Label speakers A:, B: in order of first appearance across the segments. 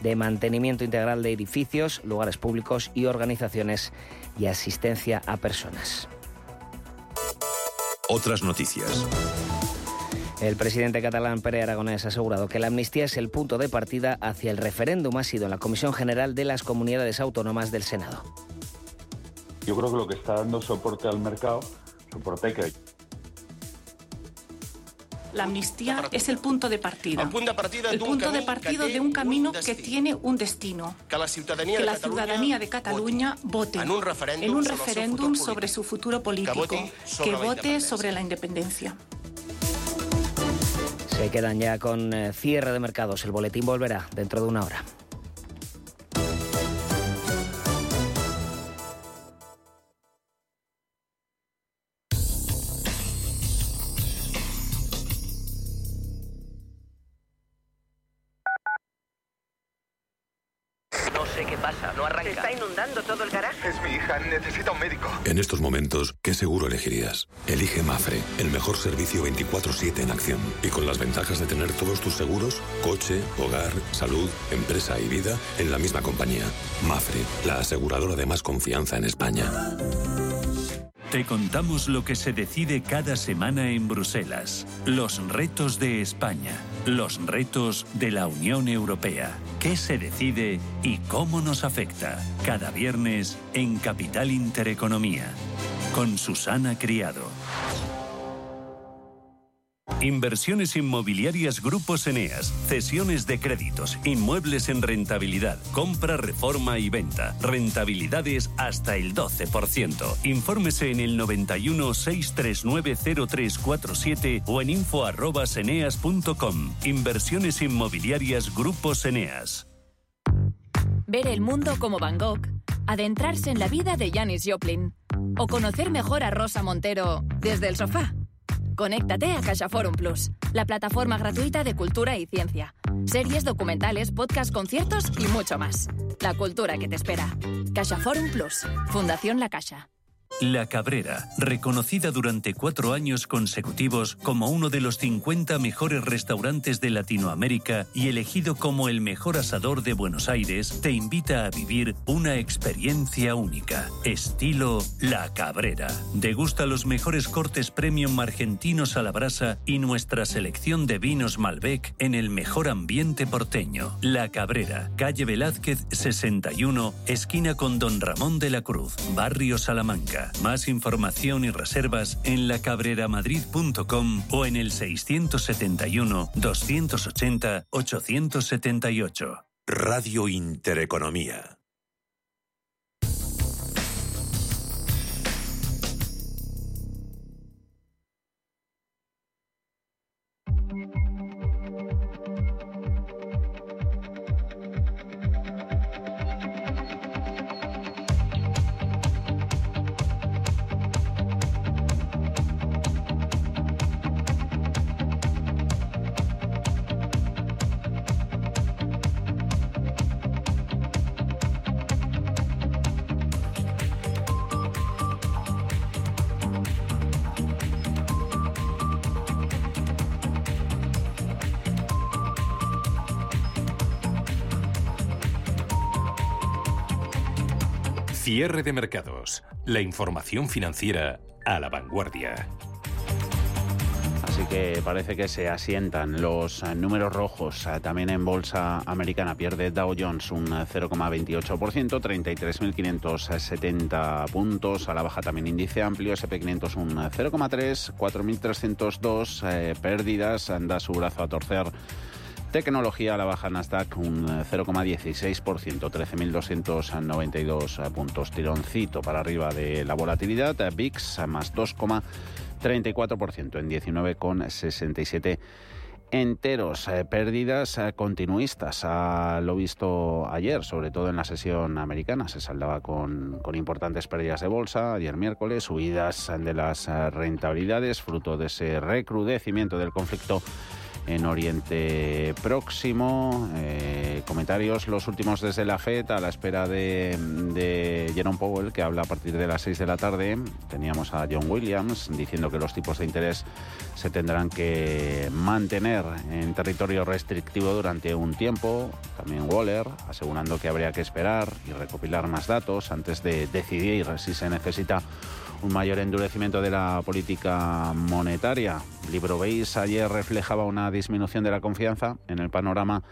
A: de mantenimiento integral de edificios, lugares públicos y organizaciones y asistencia a personas.
B: Otras noticias.
A: El presidente catalán Pere Aragonés ha asegurado que la amnistía es el punto de partida hacia el referéndum. Ha sido en la Comisión General de las Comunidades Autónomas del Senado.
C: Yo creo que lo que está dando soporte al mercado, soporte que
D: la amnistía es el punto de partida.
E: El punto de partida,
D: el punto de, partida de un camino que tiene un destino.
E: Que la ciudadanía,
D: que
E: de,
D: la
E: Catalunya
D: ciudadanía de Cataluña vote
E: en un referéndum,
D: en un
E: sobre, su
D: sobre su futuro político,
E: que vote sobre,
D: que
E: la,
D: vote
E: independencia.
D: sobre la independencia.
A: Se quedan ya con eh, cierre de mercados. El boletín volverá dentro de una hora.
F: ¿Qué
B: seguro elegirías? Elige Mafre, el mejor servicio 24-7 en acción. Y con las ventajas de tener todos tus seguros, coche, hogar, salud, empresa y vida, en la misma compañía. Mafre, la aseguradora de más confianza en España.
G: Te contamos lo que se decide cada semana en Bruselas. Los retos de España. Los retos de la Unión Europea. ¿Qué se decide y cómo nos afecta? Cada viernes en Capital Intereconomía. Con Susana Criado. Inversiones inmobiliarias Grupos Eneas, cesiones de créditos, inmuebles en rentabilidad, compra, reforma y venta, rentabilidades hasta el 12%. Infórmese en el 91 639 0347 o en info@eneas.com. Inversiones inmobiliarias Grupos Eneas.
H: Ver el mundo como Van Gogh, adentrarse en la vida de Janis Joplin o conocer mejor a Rosa Montero desde el sofá. Conéctate a CaixaForum Plus, la plataforma gratuita de cultura y ciencia. Series, documentales, podcasts, conciertos y mucho más. La cultura que te espera. CaixaForum Plus, Fundación La Caixa.
G: La Cabrera, reconocida durante cuatro años consecutivos como uno de los 50 mejores restaurantes de Latinoamérica y elegido como el mejor asador de Buenos Aires, te invita a vivir una experiencia única. Estilo La Cabrera. Degusta los mejores cortes premium argentinos a la brasa y nuestra selección de vinos Malbec en el mejor ambiente porteño. La Cabrera, calle Velázquez 61, esquina con Don Ramón de la Cruz, barrio Salamanca. Más información y reservas en lacabreramadrid.com o en el 671 280 878.
B: Radio Intereconomía.
I: Cierre de mercados. La información financiera a la vanguardia.
J: Así que parece que se asientan los números rojos. También en bolsa americana pierde Dow Jones un eh, 0,28%, 33.570 puntos. A la baja también índice amplio, SP500 un 0,3, 4.302 eh, pérdidas. Da su brazo a torcer. Tecnología a la baja Nasdaq un 0,16%, 13.292 puntos. Tironcito para arriba de la volatilidad. VIX más 2,34% en 19,67 enteros. Eh, pérdidas eh, continuistas. A lo visto ayer, sobre todo en la sesión americana. Se saldaba con, con importantes pérdidas de bolsa. Ayer miércoles, subidas de las eh, rentabilidades, fruto de ese recrudecimiento del conflicto en Oriente Próximo. Eh, comentarios los últimos desde la FED a la espera de, de Jerome Powell, que habla a partir de las 6 de la tarde. Teníamos a John Williams diciendo que los tipos de interés se tendrán que mantener en territorio restrictivo durante un tiempo. También Waller asegurando que habría que esperar y recopilar más datos antes de decidir si se necesita un mayor endurecimiento de la política monetaria. Libro Beis ayer reflejaba una disminución de la confianza en el panorama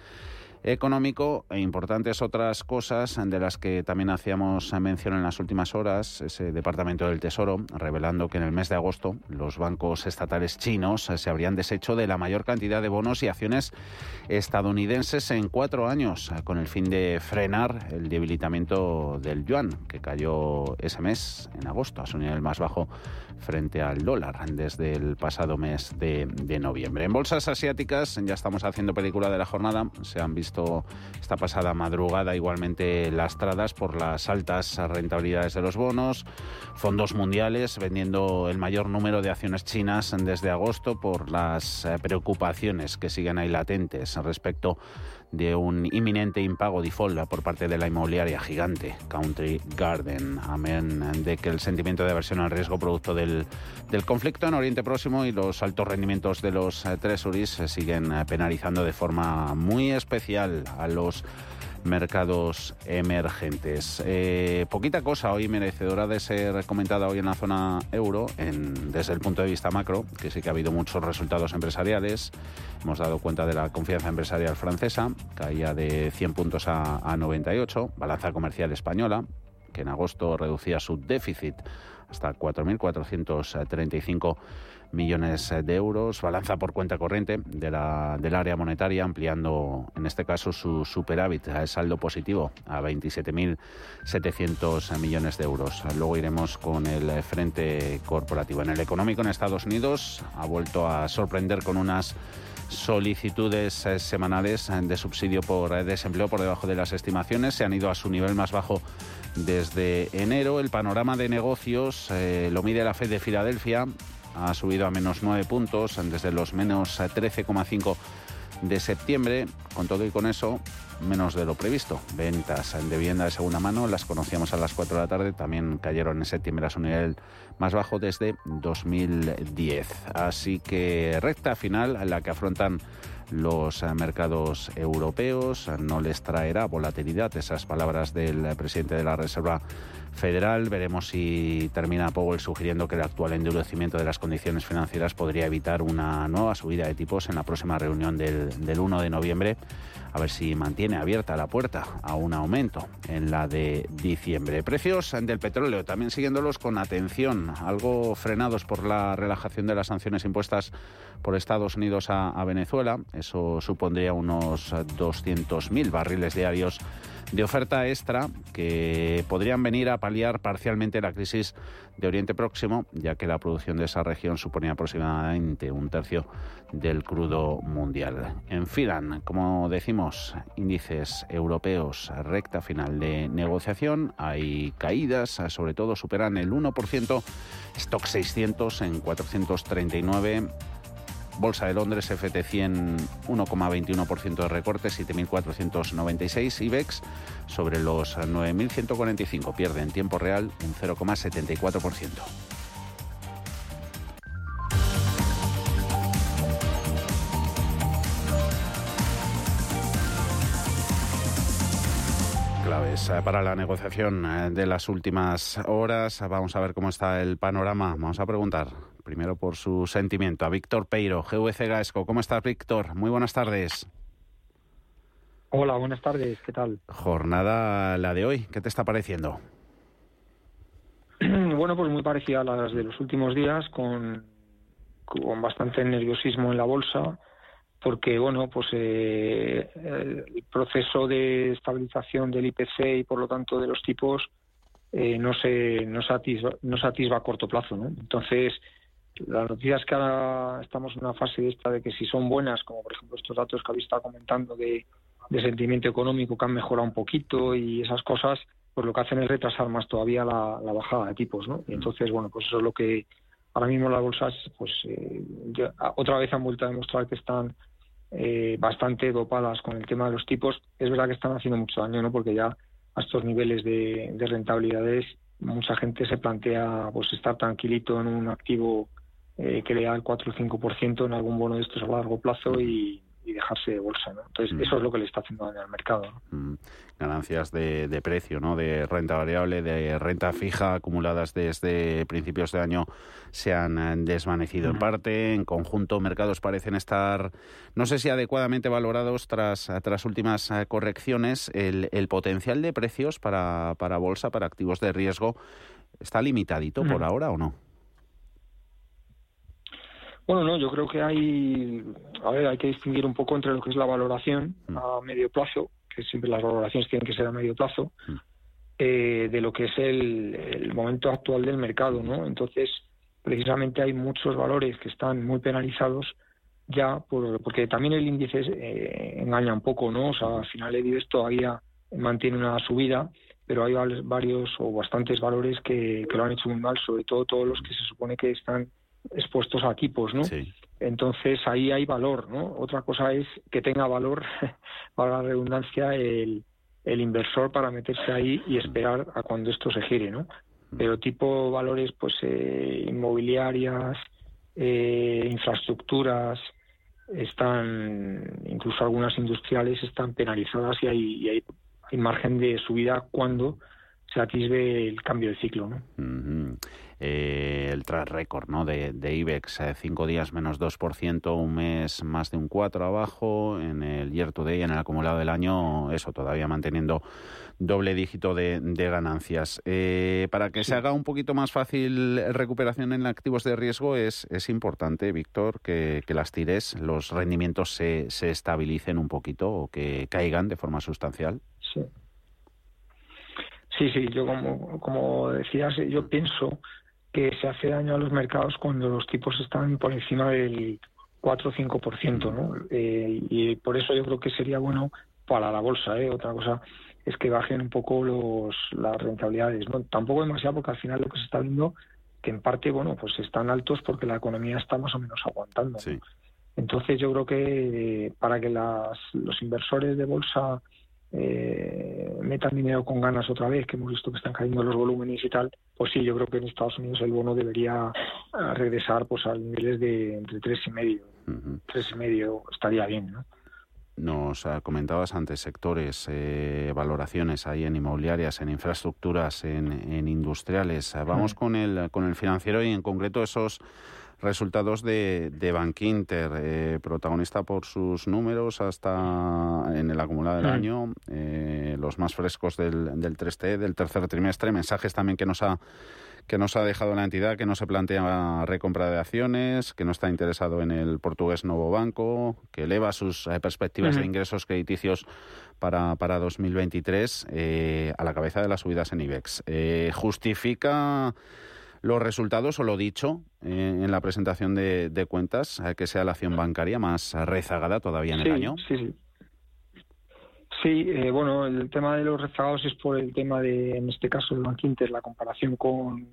J: económico e importantes otras cosas de las que también hacíamos mención en las últimas horas, ese Departamento del Tesoro, revelando que en el mes de agosto los bancos estatales chinos se habrían deshecho de la mayor cantidad de bonos y acciones estadounidenses en cuatro años, con el fin de frenar el debilitamiento del yuan, que cayó ese mes, en agosto, a su nivel más bajo frente al dólar desde el pasado mes de, de noviembre. En bolsas asiáticas ya estamos haciendo película de la jornada, se han visto esta pasada madrugada igualmente lastradas por las altas rentabilidades de los bonos, fondos mundiales vendiendo el mayor número de acciones chinas desde agosto por las eh, preocupaciones que siguen ahí latentes respecto de un inminente impago default por parte de la inmobiliaria gigante Country Garden. Amén de que el sentimiento de aversión al riesgo producto del, del conflicto en Oriente Próximo y los altos rendimientos de los eh, treasuries eh, siguen eh, penalizando de forma muy especial a los mercados emergentes. Eh, poquita cosa hoy merecedora de ser comentada hoy en la zona euro, en, desde el punto de vista macro, que sí que ha habido muchos resultados empresariales. Hemos dado cuenta de la confianza empresarial francesa, caía de 100 puntos a, a 98, balanza comercial española, que en agosto reducía su déficit hasta 4.435 millones de euros, balanza por cuenta corriente de la, del área monetaria, ampliando en este caso su superávit a saldo positivo a 27.700 millones de euros. Luego iremos con el frente corporativo. En el económico en Estados Unidos ha vuelto a sorprender con unas solicitudes eh, semanales de subsidio por eh, desempleo por debajo de las estimaciones. Se han ido a su nivel más bajo desde enero. El panorama de negocios eh, lo mide la Fed de Filadelfia ha subido a menos 9 puntos desde los menos 13,5 de septiembre. Con todo y con eso, menos de lo previsto. Ventas de vivienda de segunda mano las conocíamos a las 4 de la tarde, también cayeron en septiembre a su nivel más bajo desde 2010. Así que recta final la que afrontan los mercados europeos. No les traerá volatilidad esas palabras del presidente de la Reserva Federal. Veremos si termina Powell sugiriendo que el actual endurecimiento de las condiciones financieras podría evitar una nueva subida de tipos en la próxima reunión del, del 1 de noviembre. A ver si mantiene abierta la puerta a un aumento en la de diciembre. Precios del petróleo también siguiéndolos con atención, algo frenados por la relajación de las sanciones impuestas por Estados Unidos a, a Venezuela. Eso supondría unos 200.000 barriles diarios de oferta extra que podrían venir a paliar parcialmente la crisis de Oriente Próximo, ya que la producción de esa región suponía aproximadamente un tercio del crudo mundial. En Filan, como decimos, índices europeos recta final de negociación, hay caídas, sobre todo superan el 1%, stock 600 en 439 Bolsa de Londres, FT100, 1,21% de recorte, 7.496. IBEX sobre los 9.145. Pierde en tiempo real un 0,74%. claves eh, para la negociación eh, de las últimas horas. Vamos a ver cómo está el panorama. Vamos a preguntar primero por su sentimiento a Víctor Peiro, GVC Gaesco. ¿Cómo estás, Víctor? Muy buenas tardes.
E: Hola, buenas tardes. ¿Qué tal?
J: Jornada la de hoy. ¿Qué te está pareciendo?
E: Bueno, pues muy parecida a las de los últimos días, con, con bastante nerviosismo en la bolsa porque bueno pues eh, el proceso de estabilización del IPC y por lo tanto de los tipos eh, no se no se, atisba, no se atisba a corto plazo ¿no? entonces la noticia es que ahora estamos en una fase de esta de que si son buenas como por ejemplo estos datos que habéis estado comentando de, de sentimiento económico que han mejorado un poquito y esas cosas pues lo que hacen es retrasar más todavía la, la bajada de tipos ¿no? y entonces bueno pues eso es lo que ahora mismo las bolsas pues eh, otra vez han vuelto a demostrar que están eh, bastante dopadas con el tema de los tipos, es verdad que están haciendo mucho daño, ¿no? Porque ya a estos niveles de, rentabilidades mucha gente se plantea pues estar tranquilito en un activo eh, que le da el 4 o 5% en algún bono de estos a largo plazo y, y dejarse de bolsa. ¿no? Entonces, eso es lo que le está haciendo daño al mercado.
J: Ganancias de, de, precio, ¿no? de renta variable, de renta fija acumuladas desde principios de año se han desvanecido en parte. En conjunto, mercados parecen estar, no sé si adecuadamente valorados tras, tras últimas eh, correcciones. El, el potencial de precios para, para bolsa, para activos de riesgo, ¿está limitadito por ahora o no?
E: Bueno, no, yo creo que hay, a ver, hay que distinguir un poco entre lo que es la valoración mm. a medio plazo, que siempre las valoraciones tienen que ser a medio plazo, mm. eh, de lo que es el, momento actual del mercado, ¿no? Entonces, precisamente hay muchos valores que están muy penalizados ya, porque también el índice eh, engaña un poco, ¿no? O sea, al final el IBEX todavía mantiene una subida, pero hay varios o bastantes valores que, que lo han hecho muy mal, sobre todo todos los que se supone que están expuestos a equipos, ¿no? Entonces ahí hay valor, ¿no? Otra cosa es que tenga valor, para la redundancia, el, el inversor para meterse ahí y esperar a cuando esto se gire, ¿no? Mm. Pero tipo valores, pues eh, inmobiliarias, eh, infraestructuras, están, incluso algunas industriales están penalizadas y hay, y hay, hay margen de subida cuando se atisbe el cambio de ciclo. ¿no?
J: Eh, el track record ¿no? de, de IBEX, eh, cinco días menos 2%, un mes más de un 4 abajo, en el year to day, en el acumulado del año, eso todavía manteniendo doble dígito de, ganancias. Eh, para que se haga un poquito más fácil recuperación en activos de riesgo, es, es importante, Víctor, que, que, las tires, los rendimientos se, se estabilicen un poquito o que caigan de forma sustancial.
E: Sí. Sí, sí, yo como, como decías, yo pienso que se hace daño a los mercados cuando los tipos están por encima del 4 o 5%, ¿no? Eh, y por eso yo creo que sería bueno para la bolsa, ¿eh? Otra cosa es que bajen un poco los, las rentabilidades, ¿no? Tampoco demasiado porque al final lo que se está viendo que en parte, bueno, pues están altos porque la economía está más o menos aguantando. Entonces yo creo que para que las, los inversores de bolsa eh, metan dinero con ganas otra vez, que hemos visto que están cayendo los volúmenes y tal, pues sí, yo creo que en Estados Unidos el bono debería eh, regresar pues a niveles de entre tres y medio, tres y medio estaría bien, ¿no?
J: Nos ah, comentabas antes sectores, eh, valoraciones ahí en inmobiliarias, en infraestructuras, en, industriales. Ah, vamos con el con el financiero y en concreto esos resultados de, de Bankinter, eh, protagonista por sus números hasta en el acumulado del mm. año, eh, los más frescos del, del 3T, del tercer trimestre, mensajes también que nos ha que nos ha dejado la entidad, que no se plantea recompra de acciones, que no está interesado en el portugués Novo Banco, que eleva sus eh, perspectivas de ingresos crediticios para, para 2023 a la cabeza de las subidas en IBEX. ¿Justifica los resultados, o lo dicho eh, en la presentación de, cuentas, eh, que sea la acción bancaria más rezagada todavía en el año.
E: Sí, sí. Sí, eh, bueno, el tema de los rezagados es por el tema de, en este caso, el Bank Inter, la comparación con,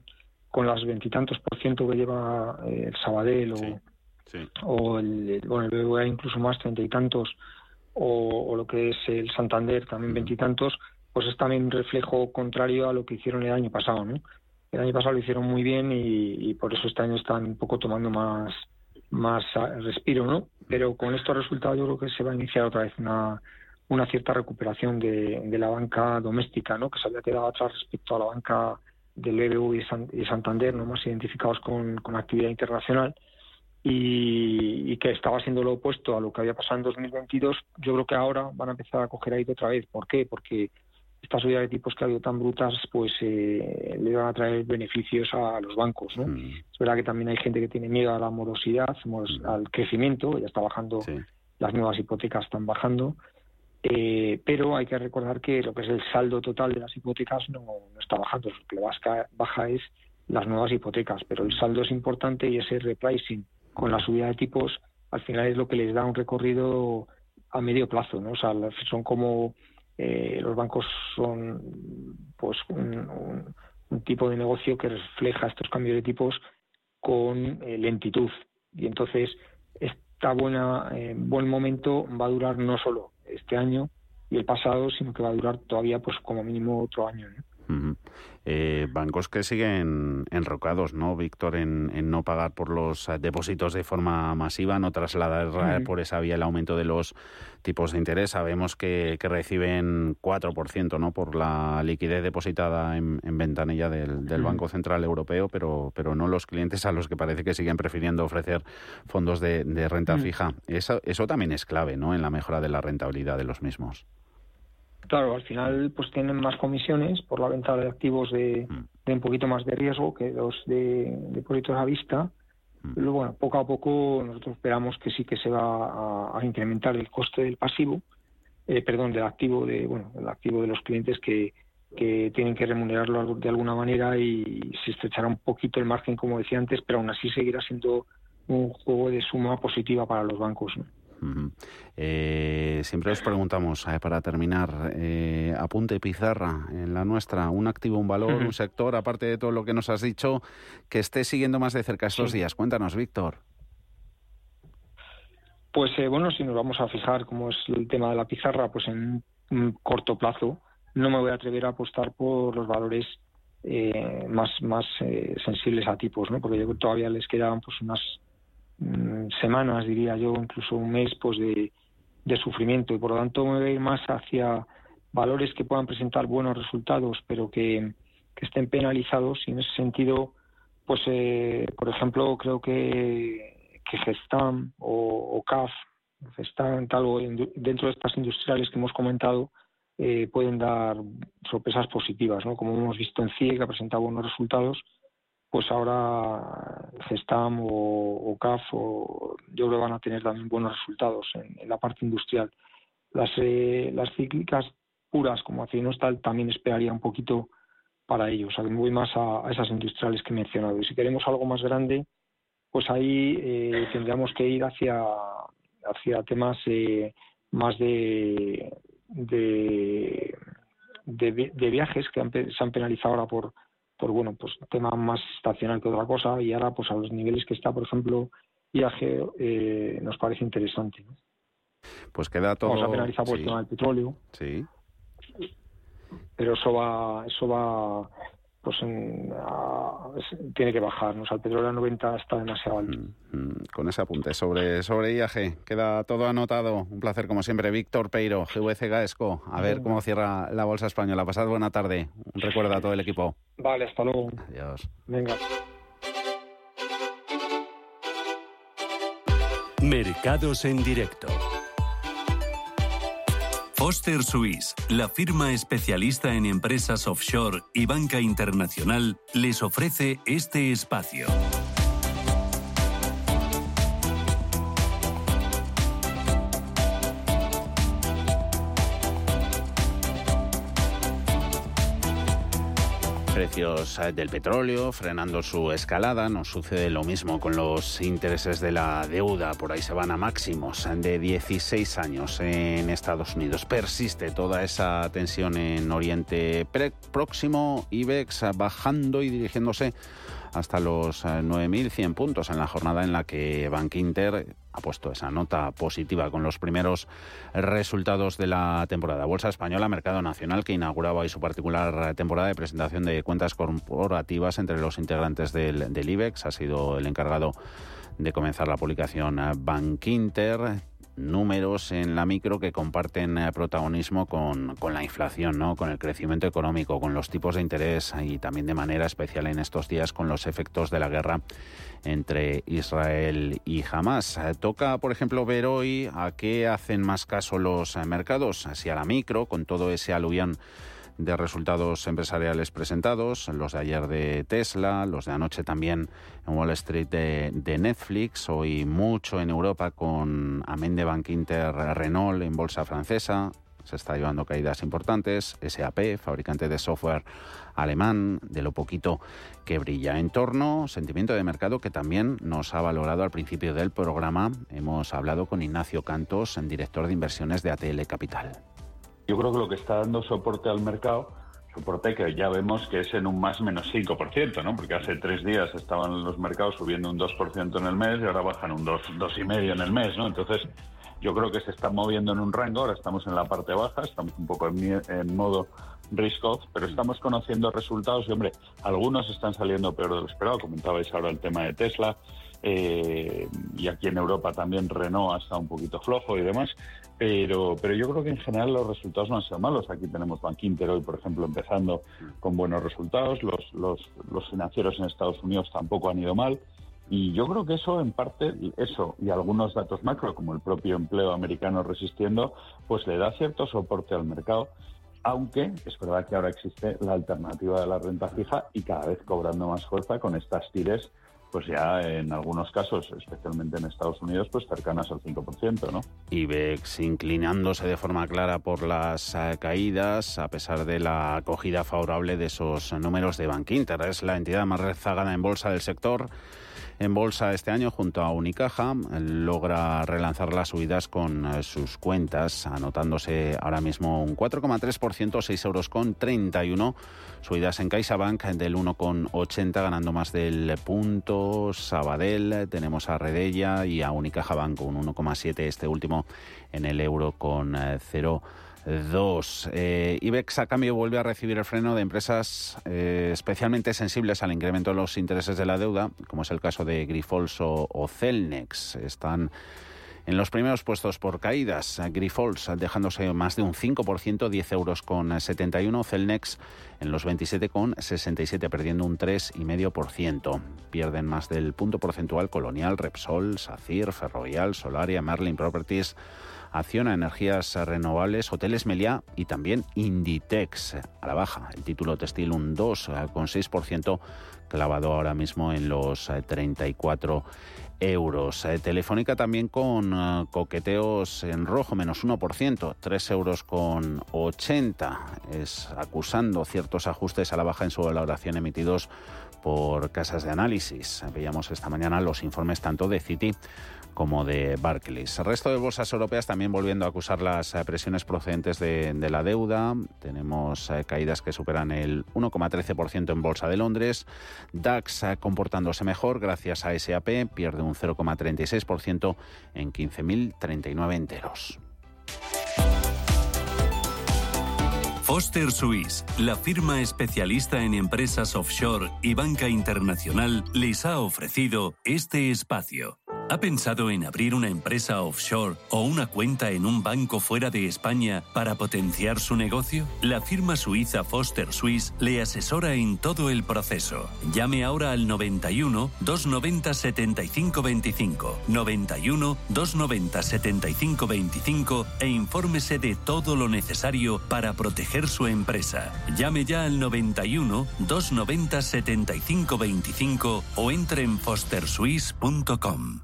E: con las veintitantos por ciento que lleva el Sabadell o, o el, bueno, el BBVA incluso más, treinta y tantos, o, lo que es el Santander, también veintitantos, pues es también un reflejo contrario a lo que hicieron el año pasado, ¿no? El año pasado lo hicieron muy bien y, por eso este año están un poco tomando más, más respiro, ¿no? Pero con estos resultados yo creo que se va a iniciar otra vez una, una cierta recuperación de, de la banca doméstica, ¿no? Que se había quedado atrás respecto a la banca del BBV y, Santander, no más identificados con, con actividad internacional. Y, y, que estaba siendo lo opuesto a lo que había pasado en 2022, yo creo que ahora van a empezar a coger ahí otra vez. ¿Por qué? Porque esta subida de tipos que ha habido tan brutas, pues eh, le van a traer beneficios a los bancos. ¿no? Mm. Es verdad que también hay gente que tiene miedo a la morosidad, mm. al crecimiento, ya está bajando, las nuevas hipotecas están bajando, eh, pero hay que recordar que lo que es el saldo total de las hipotecas no, está bajando, lo que baja es las nuevas hipotecas, pero el saldo es importante y ese repricing con la subida de tipos al final es lo que les da un recorrido a medio plazo, ¿no? O sea, son como eh, los bancos son pues un, tipo de negocio que refleja estos cambios de tipos con eh, lentitud y entonces esta buena eh, buen momento va a durar no solo este año y el pasado, sino que va a durar todavía pues como mínimo otro año.
J: Eh, bancos que siguen enrocados, ¿no, Víctor, en, no pagar por los eh, depósitos de forma masiva, no trasladar por esa vía el aumento de los tipos de interés. Sabemos que, reciben 4%, ¿no?, por la liquidez depositada en, ventanilla del, Banco Central Europeo, pero, pero no los clientes a los que parece que siguen prefiriendo ofrecer fondos de, renta fija. Eso, eso también es clave, ¿no?, en la mejora de la rentabilidad de los mismos.
E: Claro, al final pues tienen más comisiones por la venta de activos de, mm. un poquito más de riesgo que los de depósitos a vista. Mm. Pero bueno, poco a poco nosotros esperamos que sí que se va a, incrementar el coste del pasivo, eh, perdón, del activo de bueno, el activo de los clientes que, que tienen que remunerarlo de alguna manera y se estrechará un poquito el margen, como decía antes, pero aún así seguirá siendo un juego de suma positiva para los bancos. ¿no?
J: Eh, siempre os preguntamos, eh, para terminar, eh, apunte pizarra en la nuestra, un activo, un valor, un sector, aparte de todo lo que nos has dicho, que esté siguiendo más de cerca estos días. Cuéntanos, Víctor.
E: Pues bueno, si nos vamos a fijar cómo es el tema de la pizarra, pues en un corto plazo no me voy a atrever a apostar por los valores más más sensibles a tipos, ¿no? Porque yo todavía les quedan pues unas semanas, diría yo, incluso un mes pues de, sufrimiento y por lo tanto me voy a ir más hacia valores que puedan presentar buenos resultados pero que, estén penalizados y en ese sentido pues eh, por ejemplo creo que, que Gestam o, CAF Gestam tal o dentro de estas industriales que hemos comentado eh, pueden dar sorpresas positivas ¿no? como hemos visto en CIE que ha presentado buenos resultados pues ahora Gestam o, CAF o, yo creo que van a tener también buenos resultados en, la parte industrial. Las, eh, las cíclicas puras como Acinostal también esperaría un poquito para ellos. O sea, me voy más a, esas industriales que he mencionado. Y si queremos algo más grande, pues ahí eh, tendríamos que ir hacia, temas eh, más de, de, viajes que se han penalizado ahora por por bueno, pues tema más estacional que otra cosa y ahora pues a los niveles que está, por ejemplo, viaje eh, nos parece interesante.
J: Pues queda todo.
E: Vamos a penalizar por el tema del petróleo.
J: Sí.
E: Pero eso va, eso va pues tiene que bajar. ¿no? el petróleo a 90 está demasiado alto.
J: Mm, mm, con ese apunte sobre, sobre IAG, queda todo anotado. Un placer, como siempre. Víctor Peiro, GVC Gaesco. A ver cómo cierra la bolsa española. Pasad buena tarde. Un recuerdo a todo el equipo.
E: Vale, hasta luego.
J: Adiós.
E: Venga.
I: Mercados en directo. Foster Suisse, la firma especialista en empresas offshore y banca internacional, les ofrece este espacio.
J: Precios eh, del petróleo frenando su escalada. Nos sucede lo mismo con los intereses de la deuda. Por ahí se van a máximos de 16 años en Estados Unidos. Persiste toda esa tensión en Oriente Próximo. IBEX bajando y dirigiéndose hasta los 9.100 eh, puntos en la jornada en la que Bank ha puesto esa nota positiva con los primeros resultados de la temporada. Bolsa Española, Mercado Nacional, que inauguraba hoy su particular temporada de presentación de cuentas corporativas entre los integrantes del, IBEX. Ha sido el encargado de comenzar la publicación Bank Inter números en la micro que comparten eh, protagonismo con, con, la inflación, ¿no? con el crecimiento económico, con los tipos de interés y también de manera especial en estos días con los efectos de la guerra entre Israel y Hamas. Eh, toca, por ejemplo, ver hoy a qué hacen más caso los eh, mercados, si a la micro, con todo ese aluvión de resultados empresariales presentados, los de ayer de Tesla, los de anoche también en Wall Street de, Netflix, hoy mucho en Europa con Amén de Bank Inter Renault en bolsa francesa, se está llevando caídas importantes, SAP, fabricante de software alemán, de lo poquito que brilla. En torno, sentimiento de mercado que también nos ha valorado al principio del programa. Hemos hablado con Ignacio Cantos, director de inversiones de ATL Capital.
C: Yo creo que lo que está dando soporte al mercado, soporte que ya vemos que es en un más menos 5%, ¿no? Porque hace tres días estaban los mercados subiendo un 2% en el mes y ahora bajan un 2, 2,5% en el mes, ¿no? Entonces, yo creo que se está moviendo en un rango, ahora estamos en la parte baja, estamos un poco en, en modo risk off, pero estamos conociendo resultados y, hombre, algunos están saliendo peor de lo esperado. Comentabais ahora el tema de Tesla, eh, y aquí en Europa también Renault está un poquito flojo y demás, pero, pero yo creo que en general los resultados no han sido malos. Aquí tenemos Bank Inter hoy, por ejemplo, empezando con buenos resultados, los, los, los financieros en Estados Unidos tampoco han ido mal. Y yo creo que eso, en parte, eso y algunos datos macro, como el propio empleo americano resistiendo, pues le da cierto soporte al mercado aunque es verdad que ahora existe la alternativa de la renta fija y cada vez cobrando más fuerza con estas tires pues ya en algunos casos, especialmente en Estados Unidos, pues cercanas al 5%, ¿no?
J: IBEX inclinándose de forma clara por las eh, caídas, a pesar de la acogida favorable de esos números de Bank Inter. Es la entidad más rezagada en bolsa del sector en bolsa este año junto a Unicaja. Logra relanzar las subidas con eh, sus cuentas, anotándose ahora mismo un 4,3%, 6 euros con 31. Subidas en CaixaBank del 1,80, ganando más del punto. Sabadell, tenemos a Redella y a Unicaja Banco, un 1,7, este último en el euro con 0. Eh, 2. Eh, IBEX, a cambio, vuelve a recibir el freno de empresas eh, especialmente sensibles al incremento de los intereses de la deuda, como es el caso de Grifols o, Celnex. Están en los primeros puestos por caídas. Grifols dejándose más de un 5%, 10 euros con 71. Celnex en los 27 con 67, perdiendo un 3,5%. Pierden más del punto porcentual Colonial, Repsol, SACIR, Ferrovial, Solaria, Merlin Properties. Acciona Energías Renovables, Hoteles Meliá y también Inditex a la baja. El título textil un 2,6% clavado ahora mismo en los 34 eh, euros. Eh, Telefónica también con eh, coqueteos en rojo, menos 1%, 3 euros con 80. Es acusando ciertos ajustes a la baja en su valoración emitidos por casas de análisis. Veíamos esta mañana los informes tanto de Citi como de Barclays. El resto de bolsas europeas también volviendo a acusar las eh, presiones procedentes de, la deuda. Tenemos eh, caídas que superan el 1,13% en Bolsa de Londres. DAX eh, comportándose mejor gracias a SAP, pierde un 0,36% en 15.039 enteros.
G: Foster Suisse, la firma especialista en empresas offshore y banca internacional, les ha ofrecido este espacio. ¿Ha pensado en abrir una empresa offshore o una cuenta en un banco fuera de España para potenciar su negocio? La firma suiza Foster Swiss le asesora en todo el proceso. Llame ahora al 91 290 7525, 91 290 7525 e infórmese de todo lo necesario para proteger su empresa. Llame ya al 91 290 7525 o entre en fosterswiss.com.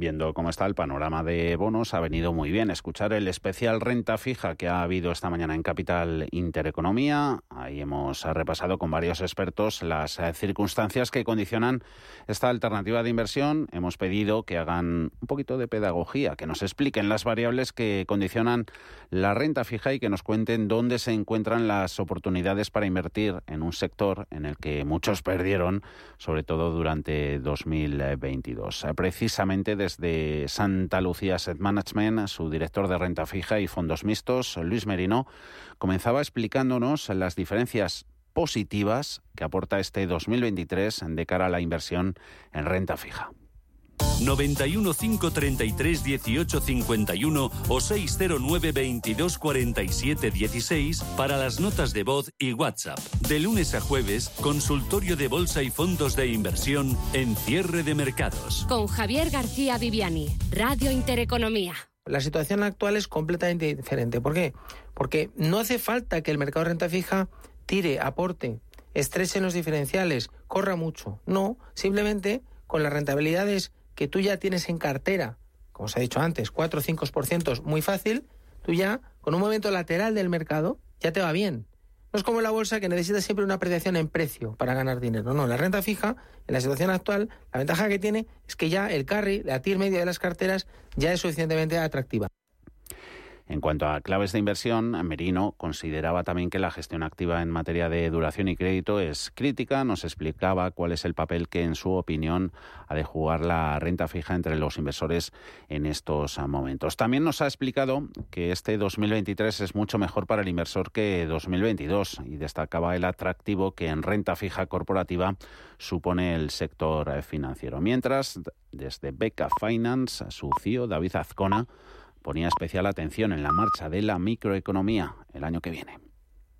J: Viendo cómo está el panorama de bonos, ha venido muy bien escuchar el especial renta fija que ha habido esta mañana en Capital Intereconomía. Ahí hemos repasado con varios expertos las eh, circunstancias que condicionan esta alternativa de inversión. Hemos pedido que hagan un poquito de pedagogía, que nos expliquen las variables que condicionan la renta fija y que nos cuenten dónde se encuentran las oportunidades para invertir en un sector en el que muchos perdieron, sobre todo durante 2022. Precisamente desde de Santa Lucía Asset Management, su director de renta fija y fondos mixtos, Luis Merino, comenzaba explicándonos las diferencias positivas que aporta este 2023 de cara a la inversión en renta fija.
G: 91 533 18 51 o 609 22 47 16 para las notas de voz y WhatsApp. De lunes a jueves, consultorio de bolsa y fondos de inversión en cierre de mercados.
K: Con Javier García Viviani, Radio Intereconomía.
L: La situación actual es completamente diferente. ¿Por qué? Porque no hace falta que el mercado de renta fija tire, aporte, estrese en los diferenciales, corra mucho. No, simplemente con las rentabilidades que tú ya tienes en cartera, como se ha dicho antes, 4 o 5% muy fácil, tú ya, con un movimiento lateral del mercado, ya te va bien. No es como la bolsa que necesita siempre una apreciación en precio para ganar dinero. No, la renta fija, en la situación actual, la ventaja que tiene es que ya el carry, la TIR media de las carteras, ya es suficientemente atractiva.
J: En cuanto a claves de inversión, Merino consideraba también que la gestión activa en materia de duración y crédito es crítica. Nos explicaba cuál es el papel que, en su opinión, ha de jugar la renta fija entre los inversores en estos momentos. También nos ha explicado que este 2023 es mucho mejor para el inversor que 2022 y destacaba el atractivo que en renta fija corporativa supone el sector financiero. Mientras, desde Beca Finance, su CEO David Azcona ponía especial atención en la marcha de la microeconomía el año que viene.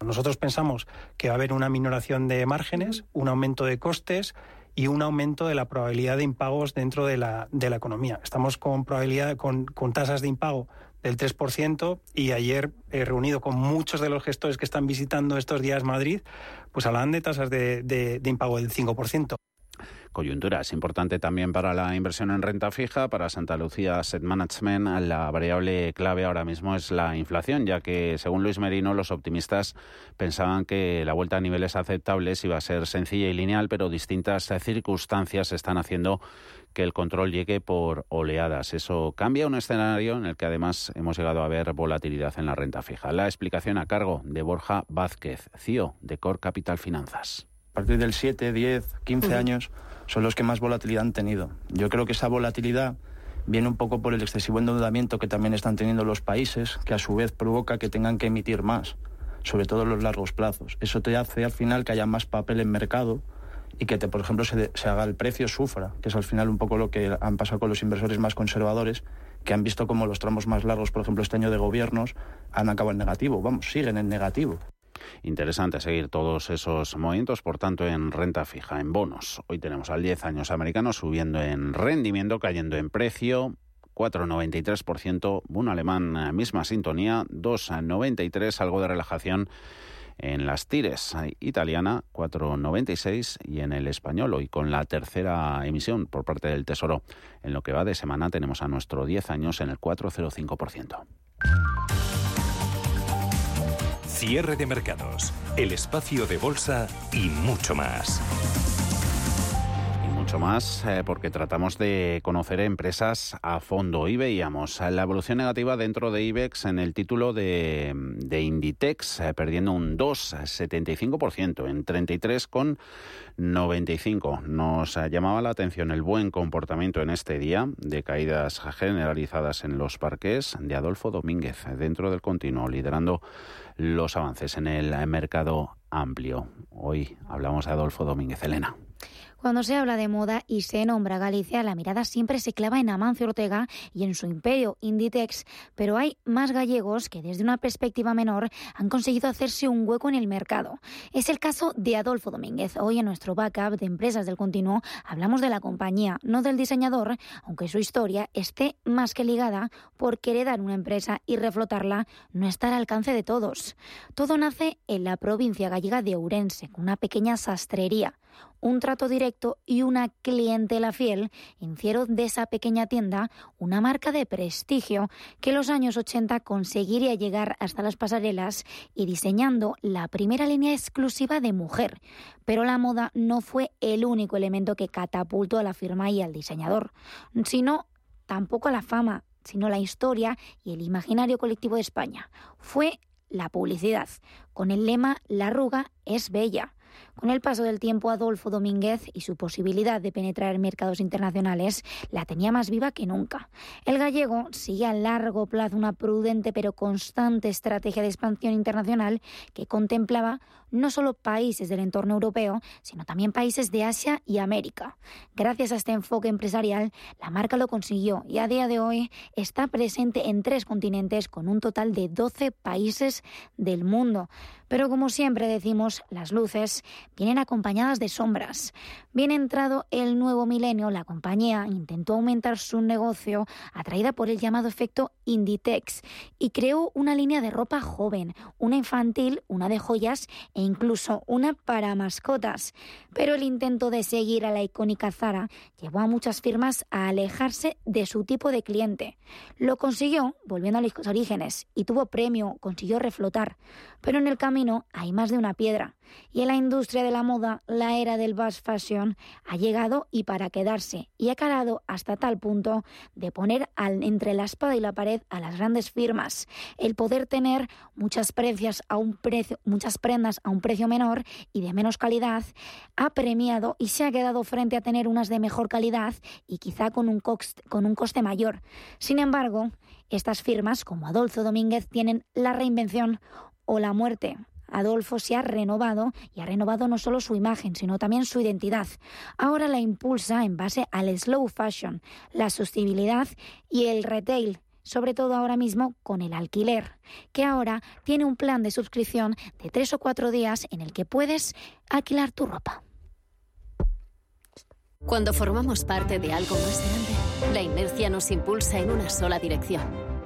M: Nosotros pensamos que va a haber una minoración de márgenes, un aumento de costes y un aumento de la probabilidad de impagos dentro de la, de la economía. Estamos con probabilidad con, con tasas de impago del 3% y ayer he reunido con muchos de los gestores que están visitando estos días Madrid, pues hablan de tasas de, de, de impago del 5%
J: coyuntura. Es importante también para la inversión en renta fija. Para Santa Lucía Asset Management, la variable clave ahora mismo es la inflación, ya que, según Luis Merino, los optimistas pensaban que la vuelta a niveles aceptables iba a ser sencilla y lineal, pero distintas circunstancias están haciendo que el control llegue por oleadas. Eso cambia un escenario en el que además hemos llegado a ver volatilidad en la renta fija. La explicación a cargo de Borja Vázquez, CIO de Core Capital Finanzas.
N: A partir del 7, 10, 15 años son los que más volatilidad han tenido. Yo creo que esa volatilidad viene un poco por el excesivo endeudamiento que también están teniendo los países, que a su vez provoca que tengan que emitir más, sobre todo en los largos plazos. Eso te hace al final que haya más papel en mercado y que, te, por ejemplo, se, se haga el precio sufra, que es al final un poco lo que han pasado con los inversores más conservadores, que han visto como los tramos más largos, por ejemplo, este año de gobiernos, han acabado en negativo. Vamos, siguen en negativo.
J: Interesante seguir todos esos movimientos, por tanto, en renta fija, en bonos. Hoy tenemos al 10 años americano subiendo en rendimiento, cayendo en precio. 4,93%, un alemán, eh, misma sintonía, 2,93, algo de relajación en las tires italiana 4,96 y en el español hoy con la tercera emisión por parte del Tesoro en lo que va de semana tenemos a nuestro 10 años en el 4,05%.
I: Cierre de mercados, el espacio de bolsa y mucho más
J: Y mucho más eh, porque tratamos de conocer empresas a fondo y veíamos la evolución negativa dentro de IBEX en el título de, Inditex, eh, perdiendo un 2,75% en 33,95. Nos eh, llamaba la atención el buen comportamiento en este día de caídas generalizadas en los parques de Adolfo Domínguez dentro del continuo, liderando los avances en el mercado amplio. Hoy hablamos de Adolfo Domínguez Elena.
O: Cuando se habla de moda y se nombra Galicia, la mirada siempre se clava en Amancio Ortega y en su imperio, Inditex. Pero hay más gallegos que desde una perspectiva menor han conseguido hacerse un hueco en el mercado. Es el caso de Adolfo Domínguez. Hoy en nuestro backup de empresas del continuo hablamos de la compañía, no del diseñador, aunque su historia esté más que ligada porque heredar una empresa y reflotarla no está al alcance de todos. Todo nace en la provincia gallega de Ourense, con una pequeña sastrería un trato directo y una clientela fiel hicieron de esa pequeña tienda una marca de prestigio que en los años 80 conseguiría llegar hasta las pasarelas y diseñando la primera línea exclusiva de mujer. Pero la moda no fue el único elemento que catapultó a la firma y al diseñador, sino tampoco a la fama, sino la historia y el imaginario colectivo de España. Fue la publicidad, con el lema La arruga es bella. Con el paso del tiempo, Adolfo Domínguez y su posibilidad de penetrar en mercados internacionales la tenía más viva que nunca. El gallego sigue a largo plazo una prudente pero constante estrategia de expansión internacional que contemplaba no solo países del entorno europeo, sino también países de Asia y América. Gracias a este enfoque empresarial, la marca lo consiguió y a día de hoy está presente en tres continentes con un total de 12 países del mundo. Pero como siempre decimos, las luces vienen acompañadas de sombras. Bien entrado el nuevo milenio, la compañía intentó aumentar su negocio atraída por el llamado efecto Inditex y creó una línea de ropa joven, una infantil, una de joyas e incluso una para mascotas. Pero el intento de seguir a la icónica Zara llevó a muchas firmas a alejarse de su tipo de cliente. Lo consiguió volviendo a los orígenes y tuvo premio, consiguió reflotar. Pero en el camino hay más de una piedra. Y en la industria de la moda, la era del fast fashion ha llegado y para quedarse, y ha calado hasta tal punto de poner entre la espada y la pared a las grandes firmas. El poder tener muchas, precios a un precio, muchas prendas a un precio menor y de menos calidad ha premiado y se ha quedado frente a tener unas de mejor calidad y quizá con un, con un coste mayor. Sin embargo, estas firmas, como Adolfo Domínguez, tienen la reinvención o la muerte. Adolfo se ha renovado y ha renovado no solo su imagen, sino también su identidad. Ahora la impulsa en base al slow fashion, la sostenibilidad y el retail, sobre todo ahora mismo con el alquiler, que ahora tiene un plan de suscripción de tres o cuatro días en el que puedes alquilar tu ropa.
F: Cuando formamos parte de algo más grande, la inercia nos impulsa en una sola dirección.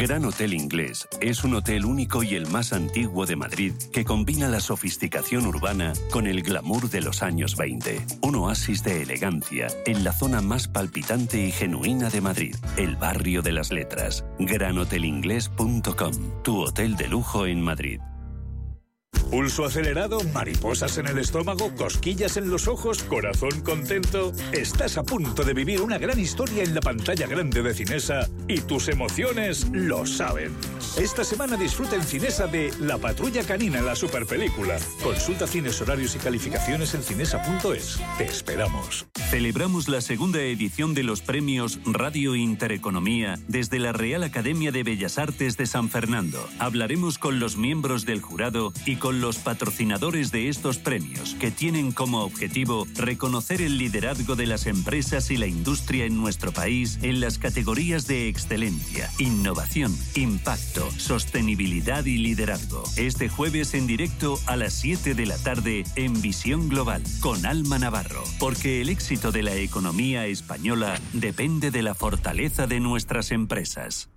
G: Gran Hotel Inglés es un hotel único y el más antiguo de Madrid que combina la sofisticación urbana con el glamour de los años 20. Un oasis de elegancia en la zona más palpitante y genuina de Madrid, el barrio de las letras. GranHotelInglés.com, tu hotel de lujo en Madrid.
P: Pulso acelerado, mariposas en el estómago, cosquillas en los ojos, corazón contento. Estás a punto de vivir una gran historia en la pantalla grande de Cinesa y tus emociones lo saben. Esta semana disfruta en Cinesa de La Patrulla Canina, la superpelícula. Consulta cines, horarios y calificaciones en cinesa.es. Te esperamos.
G: Celebramos la segunda edición de los premios Radio Intereconomía desde la Real Academia de Bellas Artes de San Fernando. Hablaremos con los miembros del jurado y con los patrocinadores de estos premios, que tienen como objetivo reconocer el liderazgo de las empresas y la industria en nuestro país en las categorías de excelencia, innovación, impacto, sostenibilidad y liderazgo. Este jueves en directo a las 7 de la tarde en Visión Global con Alma Navarro, porque el éxito de la economía española depende de la fortaleza de nuestras empresas.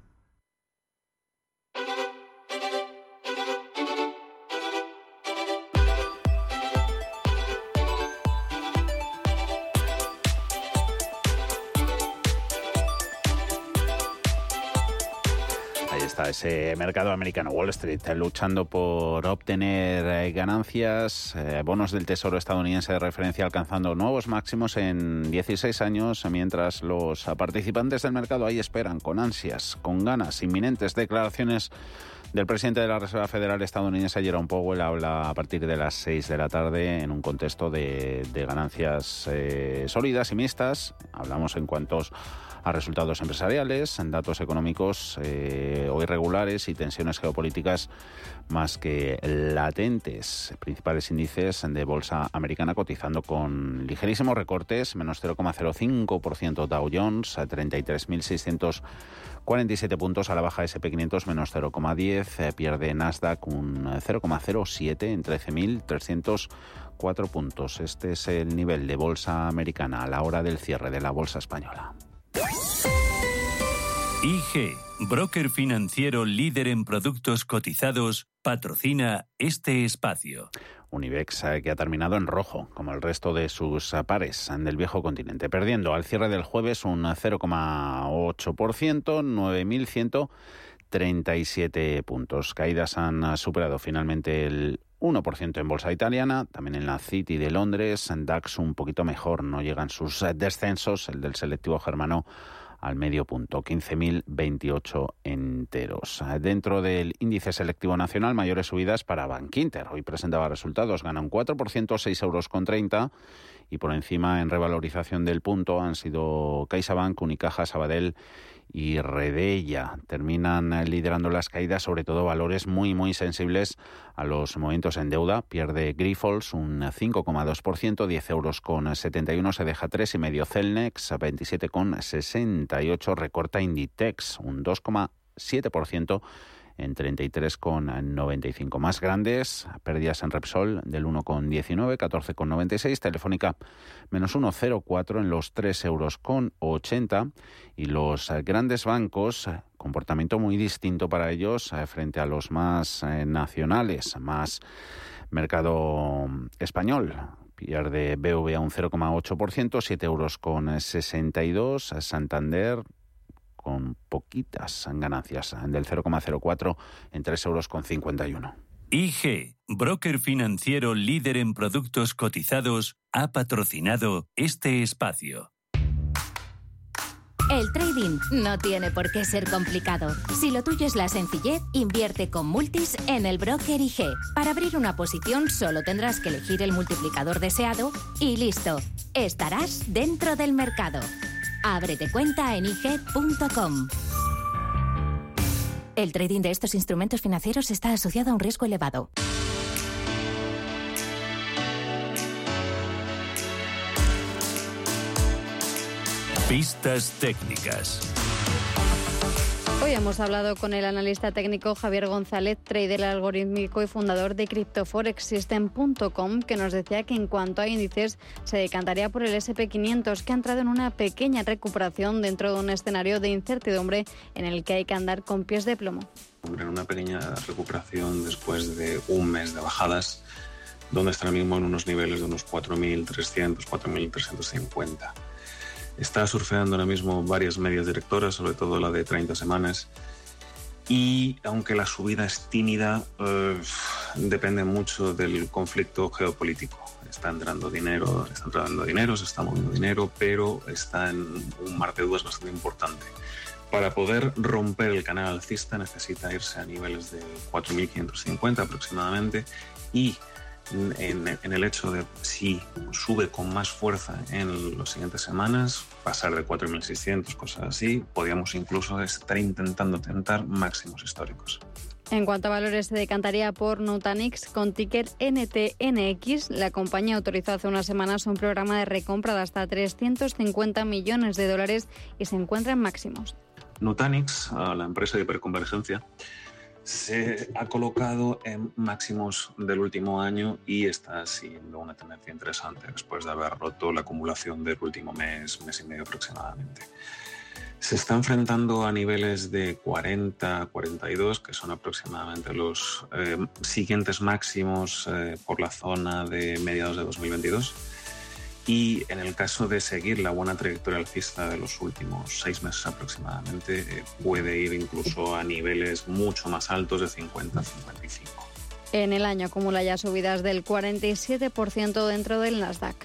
J: Ese mercado americano, Wall Street, luchando por obtener eh, ganancias, eh, bonos del Tesoro estadounidense de referencia alcanzando nuevos máximos en 16 años, mientras los participantes del mercado ahí esperan con ansias, con ganas, inminentes declaraciones del presidente de la Reserva Federal estadounidense, Jerome Powell, habla a partir de las 6 de la tarde en un contexto de, ganancias eh, sólidas y mixtas. Hablamos en cuantos a resultados empresariales, datos económicos eh, o irregulares y tensiones geopolíticas más que latentes. Principales índices de bolsa americana cotizando con ligerísimos recortes, menos 0,05% Dow Jones, a 33.647 puntos a la baja SP500, menos 0,10, eh, pierde Nasdaq un 0,07 en 13.304 puntos. Este es el nivel de bolsa americana a la hora del cierre de la bolsa española.
G: IG, broker financiero líder en productos cotizados, patrocina este espacio.
J: Unibex, eh, que ha terminado en rojo, como el resto de sus pares del viejo continente, perdiendo al cierre del jueves un 0,8%, 9.137 puntos. Caídas han superado finalmente el 1% en bolsa italiana, también en la City de Londres, en DAX un poquito mejor, no llegan sus descensos, el del selectivo germano al medio punto, 15.028 enteros. Dentro del índice selectivo nacional, mayores subidas para Bankinter. Hoy presentaba resultados, gana un 4%, 6 euros con 30 y por encima en revalorización del punto han sido CaixaBank, Unicaja, Sabadell y Redella. Terminan liderando las caídas, sobre todo valores muy, muy sensibles a los movimientos en deuda. Pierde Grifols un 5,2%, 10 euros con 71, se deja 3,5 Celnex, 27,68, recorta Inditex un 2,7% en 33,95. Más grandes, pérdidas en Repsol del 1,19, 14,96, Telefónica menos 1,04 en los 3 euros con 80 y los grandes bancos, comportamiento muy distinto para ellos eh, frente a los más eh, nacionales, más mercado español pierde BVA un 0,8%, 7 euros con 62, Santander con poquitas ganancias del 0,04 en 3,51 euros. Con
G: IG, broker financiero líder en productos cotizados, ha patrocinado este espacio.
Q: El trading no tiene por qué ser complicado. Si lo tuyo es la sencillez, invierte con Multis en el broker IG. Para abrir una posición solo tendrás que elegir el multiplicador deseado y listo. Estarás dentro del mercado. Ábrete cuenta en IG.com. El trading de estos instrumentos financieros está asociado a un riesgo elevado.
G: Pistas técnicas.
R: Hoy hemos hablado con el analista técnico Javier González, trader algorítmico y fundador de CryptoForexSystem.com, que nos decía que en cuanto a índices se decantaría por el SP500, que ha entrado en una pequeña recuperación dentro de un escenario de incertidumbre en el que hay que andar con pies de plomo.
S: En una pequeña recuperación después de un mes de bajadas, donde está ahora mismo en unos niveles de unos 4.300, 4.350. Está surfeando ahora mismo varias medias directoras, sobre todo la de 30 semanas. Y aunque la subida es tímida, eh, depende mucho del conflicto geopolítico. Está entrando dinero, está entrando dinero, se está moviendo dinero, pero está en un mar de dudas bastante importante. Para poder romper el canal alcista necesita irse a niveles de 4.550 aproximadamente y en, el hecho de si sube con más fuerza en las siguientes semanas, pasar de 4.600, cosas así, podríamos incluso estar intentando tentar máximos históricos.
R: En cuanto a valores, se decantaría por Nutanix con ticker NTNX. La compañía autorizó hace unas semanas un programa de recompra de hasta 350 millones de dólares y se encuentra en máximos.
S: Nutanix, la empresa de hiperconvergencia, se ha colocado en máximos del último año y está siendo una tendencia interesante después de haber roto la acumulación del último mes, mes y medio aproximadamente. Se está enfrentando a niveles de 40, 42, que son aproximadamente los eh, siguientes máximos eh, por la zona de mediados de 2022 y en el caso de seguir la buena trayectoria alcista de los últimos seis meses aproximadamente, eh, puede ir incluso a niveles mucho más altos de 50-55.
R: En el año acumula ya subidas del 47% dentro del Nasdaq.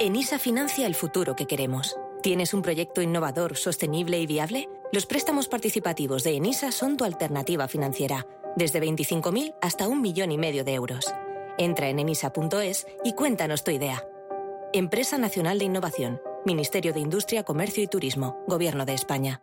T: ENISA financia el futuro que queremos. ¿Tienes un proyecto innovador, sostenible y viable? Los préstamos participativos de ENISA son tu alternativa financiera, desde 25.000 hasta un millón y medio de euros. Entra en enisa.es y cuéntanos tu idea. Empresa Nacional de Innovación, Ministerio de Industria, Comercio y Turismo, Gobierno de España.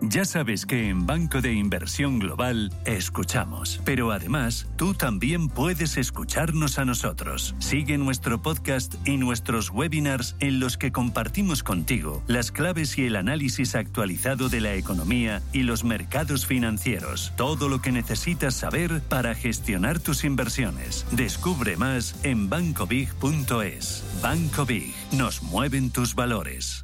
G: Ya sabes que en Banco de Inversión Global escuchamos, pero además tú también puedes escucharnos a nosotros. Sigue nuestro podcast y nuestros webinars en los que compartimos contigo las claves y el análisis actualizado de la economía y los mercados financieros. Todo lo que necesitas saber para gestionar tus inversiones. Descubre más en bancobig.es. Banco Big, nos mueven tus valores.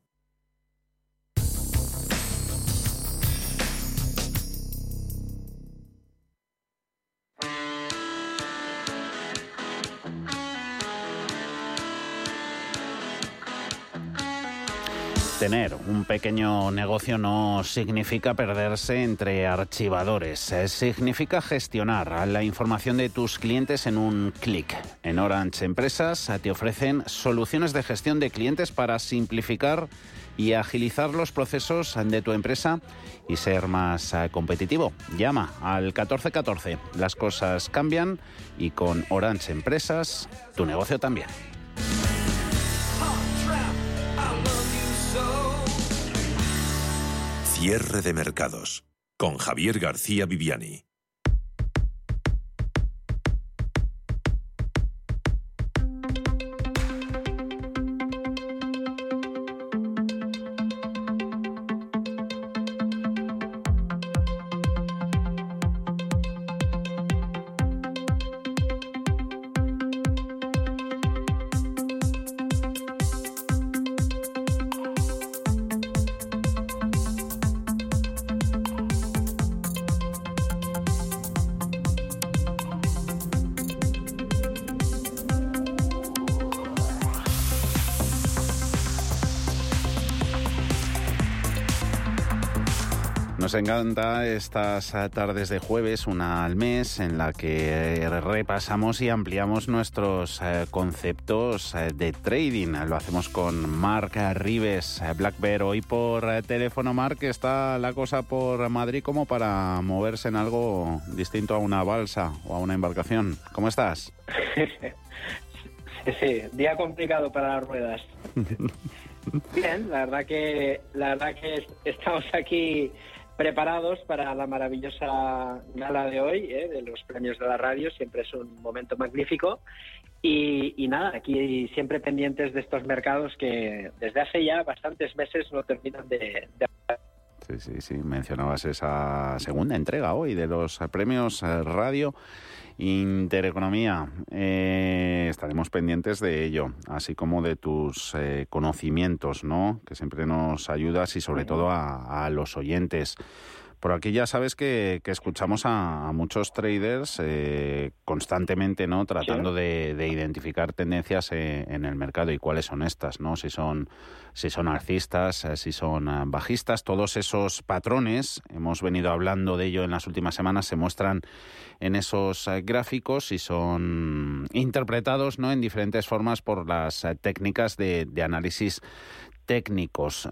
J: Tener un pequeño negocio no significa perderse entre archivadores, eh, significa gestionar la información de tus clientes en un clic. En Orange Empresas eh, te ofrecen soluciones de gestión de clientes para simplificar y agilizar los procesos de tu empresa y ser más eh, competitivo. Llama al 1414. Las cosas cambian y con Orange Empresas tu negocio también.
U: Cierre de mercados con Javier García Viviani.
J: Nos encanta estas tardes de jueves, una al mes, en la que repasamos y ampliamos nuestros eh, conceptos eh, de trading. Lo hacemos con Marc Rives, eh, Black Bear. Hoy por teléfono, Marc, está la cosa por Madrid como para moverse en algo distinto a una balsa o a una embarcación. ¿Cómo estás?
V: sí, día complicado para las ruedas. Bien, la verdad que la verdad que estamos aquí preparados para la maravillosa gala de hoy, ¿eh? de los premios de la radio. Siempre es un momento magnífico. Y, nada, aquí siempre pendientes de estos mercados que desde hace ya bastantes meses no terminan de...
J: Sí, sí, sí. Mencionabas esa segunda entrega hoy de los premios eh, radio. Intereconomía, eh, estaremos pendientes de ello, así como de tus eh, conocimientos, ¿no? Que siempre nos ayudas y sobre todo a, los oyentes. Por aquí ya sabes que, escuchamos a, muchos traders eh, constantemente, ¿no? Tratando de, identificar tendencias en el mercado y cuáles son estas, ¿no? Si son si son alcistas, eh, si son eh, bajistas, todos esos patrones, hemos venido hablando de ello en las últimas semanas, se muestran en esos eh, gráficos y son interpretados ¿no? en diferentes formas por las técnicas de, análisis técnicos.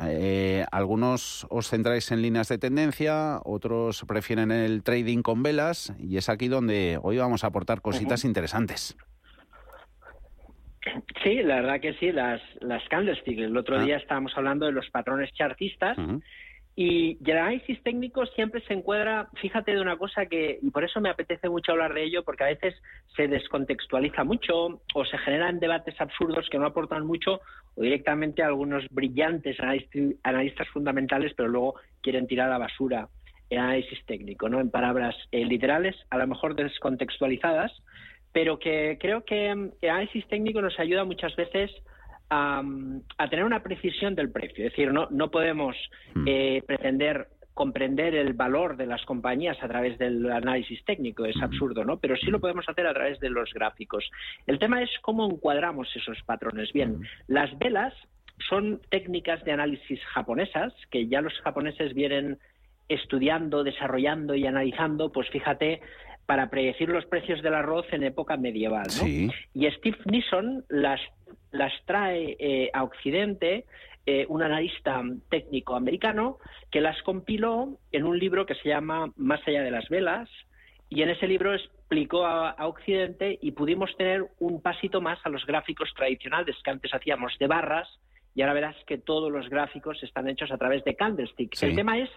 J: algunos os centráis en líneas de tendencia, otros prefieren el trading con velas y es aquí donde hoy vamos a aportar cositas interesantes.
V: Sí, la verdad que sí, las, las candlesticks. El otro ah. día estábamos hablando de los patrones chartistas y, el análisis técnico siempre se encuadra, fíjate de una cosa que, y por eso me apetece mucho hablar de ello, porque a veces se descontextualiza mucho o se generan debates absurdos que no aportan mucho o directamente algunos brillantes analistas fundamentales, pero luego quieren tirar a la basura el análisis técnico, ¿no? En palabras eh, literales, a lo mejor descontextualizadas, pero que creo que el análisis técnico nos ayuda muchas veces a, tener una precisión del precio. Es decir, no, no podemos hmm. eh, pretender comprender el valor de las compañías a través del análisis técnico, es hmm. absurdo, ¿no? Pero sí lo podemos hacer a través de los gráficos. El tema es cómo encuadramos esos patrones. Bien, las velas son técnicas de análisis japonesas que ya los japoneses vienen estudiando, desarrollando y analizando, pues fíjate, para predecir los precios del arroz en época medieval. ¿no? Y Steve Nissen las, las trae eh, a Occidente eh, un analista técnico americano que las compiló en un libro que se llama Más allá de las velas, y en ese libro explicó a, a, Occidente y pudimos tener un pasito más a los gráficos tradicionales que antes hacíamos de barras y ahora verás que todos los gráficos están hechos a través de candlesticks. El tema es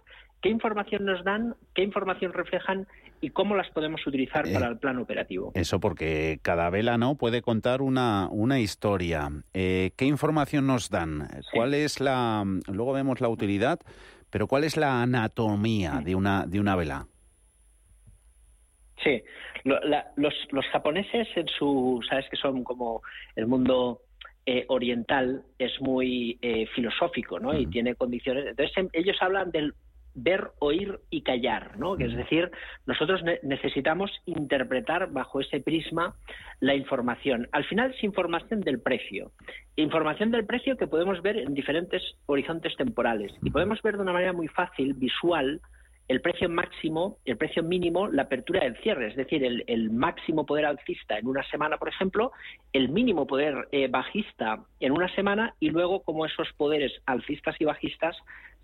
V: qué información nos dan, qué información reflejan y cómo las podemos utilizar para el plan operativo.
J: Eso porque cada vela no puede contar una, una historia. Eh, ¿Qué información nos dan? ¿Cuál es la luego vemos la utilidad, pero cuál es la anatomía de una de una vela?
V: Sí, los, los japoneses en su, sabes que son como el mundo eh, oriental es muy eh, filosófico, ¿no? Y tiene condiciones. Entonces em, ellos hablan del ver, oír y callar, ¿no? Que es decir, nosotros necesitamos interpretar bajo ese prisma la información. Al final es información del precio. Información del precio que podemos ver en diferentes horizontes temporales. Y podemos ver de una manera muy fácil, visual, el precio máximo, el precio mínimo, la apertura del cierre, es decir, el, máximo poder alcista en una semana, por ejemplo, el mínimo poder eh, bajista en una semana y luego cómo esos poderes alcistas y bajistas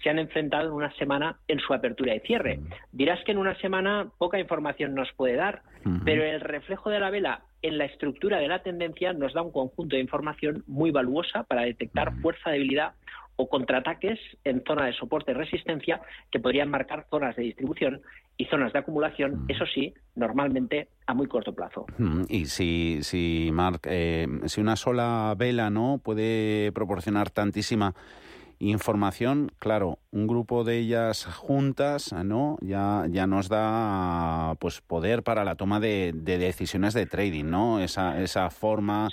V: se han enfrentado en una semana en su apertura y cierre. Dirás que en una semana poca información nos puede dar, pero el reflejo de la vela en la estructura de la tendencia nos da un conjunto de información muy valuosa para detectar fuerza, debilidad o contraataques en zona de soporte y resistencia que podrían marcar zonas de distribución y zonas de acumulación, eso sí, normalmente a muy corto plazo.
J: Y si, si Mark, eh, si una sola vela no puede proporcionar tantísima información, claro, un grupo de ellas juntas, ¿no? Ya, ya nos da pues poder para la toma de, decisiones de trading, ¿no? Esa, esa forma,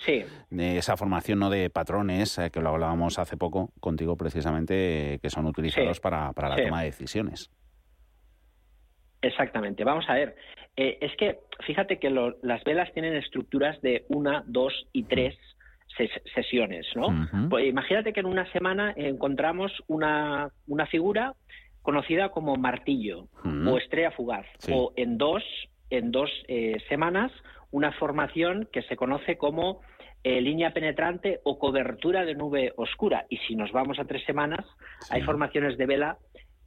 J: de esa formación no de patrones, eh, que lo hablábamos hace poco contigo precisamente, que son utilizados para, para la toma de decisiones.
V: Exactamente. Vamos a ver. Eh, es que fíjate que las velas tienen estructuras de una, dos y tres sesiones, ¿no? Pues imagínate que en una semana encontramos una, una figura conocida como martillo o estrella fugaz, o en dos, en dos eh, semanas una formación que se conoce como eh, línea penetrante o cobertura de nube oscura. Y si nos vamos a tres semanas, hay formaciones de vela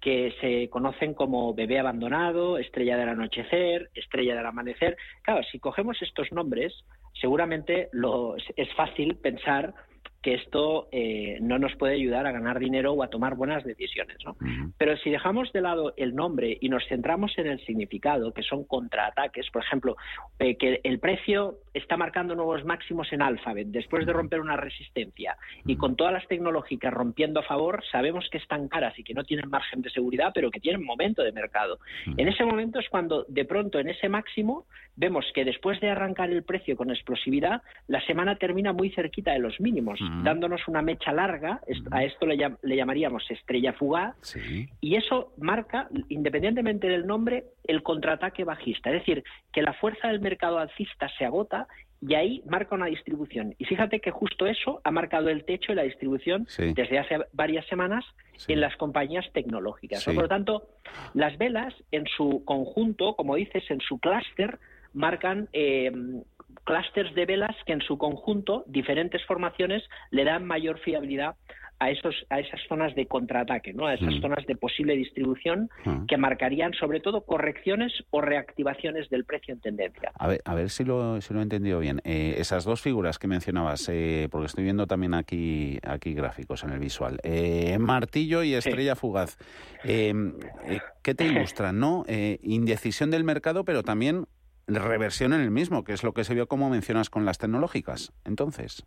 V: que se conocen como bebé abandonado, estrella del anochecer, estrella del amanecer. Claro, si cogemos estos nombres, seguramente lo, es fácil pensar que esto eh, no nos puede ayudar a ganar dinero o a tomar buenas decisiones. ¿no? Pero si dejamos de lado el nombre y nos centramos en el significado, que son contraataques, por ejemplo, eh, que el precio está marcando nuevos máximos en Alphabet después de romper una resistencia y con todas las tecnológicas rompiendo a favor, sabemos que están caras y que no tienen margen de seguridad, pero que tienen momento de mercado. En ese momento es cuando de pronto en ese máximo vemos que después de arrancar el precio con explosividad, la semana termina muy cerquita de los mínimos dándonos una mecha larga, a esto le, llamaríamos estrella fugaz, y eso marca, independientemente del nombre, el contraataque bajista, es decir, que la fuerza del mercado alcista se agota y ahí marca una distribución. Y fíjate que justo eso ha marcado el techo de la distribución desde hace varias semanas en las compañías tecnológicas. Por lo tanto, las velas en su conjunto, como dices, en su clúster, marcan eh, clústeres de velas que en su conjunto, diferentes formaciones, le dan mayor fiabilidad a esos a esas zonas de contraataque, ¿no? A esas mm. zonas de posible distribución mm. que marcarían sobre todo correcciones o reactivaciones del precio en tendencia.
J: A ver, a ver si lo, si lo he entendido bien. Eh, esas dos figuras que mencionabas, eh, porque estoy viendo también aquí aquí gráficos en el visual, eh, martillo y estrella fugaz. ¿Qué te ilustran, no? indecisión del mercado, pero también reversión en el mismo, que es lo que se vio como mencionas con las tecnológicas. Entonces.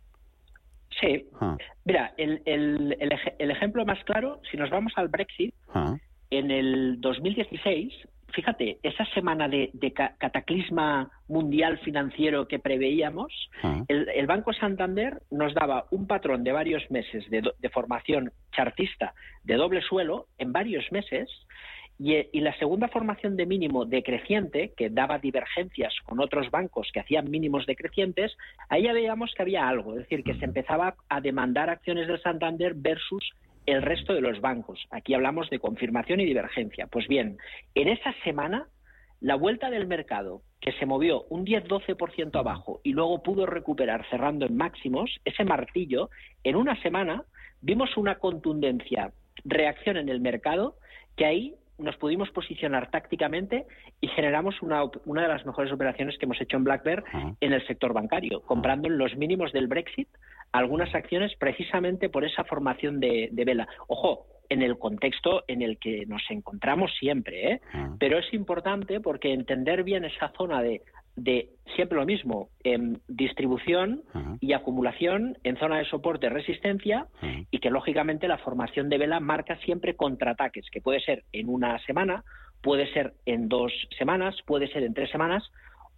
V: Sí. Ah. Mira, el, el, el, ejemplo más claro, si nos vamos al Brexit, ah. en el 2016 fíjate, esa semana de, cataclisma mundial financiero que preveíamos, ah. el, Banco Santander nos daba un patrón de varios meses de, formación chartista de doble suelo en varios meses. Y, y, la segunda formación de mínimo decreciente, que daba divergencias con otros bancos que hacían mínimos decrecientes, ahí ya veíamos que había algo, es decir, que se empezaba a demandar acciones del Santander versus el resto de los bancos. Aquí hablamos de confirmación y divergencia. Pues bien, en esa semana, la vuelta del mercado, que se movió un 10-12% abajo y luego pudo recuperar cerrando en máximos, ese martillo, en una semana vimos una contundencia, reacción en el mercado, que ahí nos pudimos posicionar tácticamente y generamos una, una de las mejores operaciones que hemos hecho en Black Bear en el sector bancario, comprando en los mínimos del Brexit algunas acciones precisamente por esa formación de, vela. Ojo, en el contexto en el que nos encontramos siempre, ¿eh? Ah. pero es importante porque entender bien esa zona de, de siempre lo mismo, en distribución y acumulación en zona de soporte resistencia y que lógicamente la formación de vela marca siempre contraataques, que puede ser en una semana, puede ser en dos semanas, puede ser en tres semanas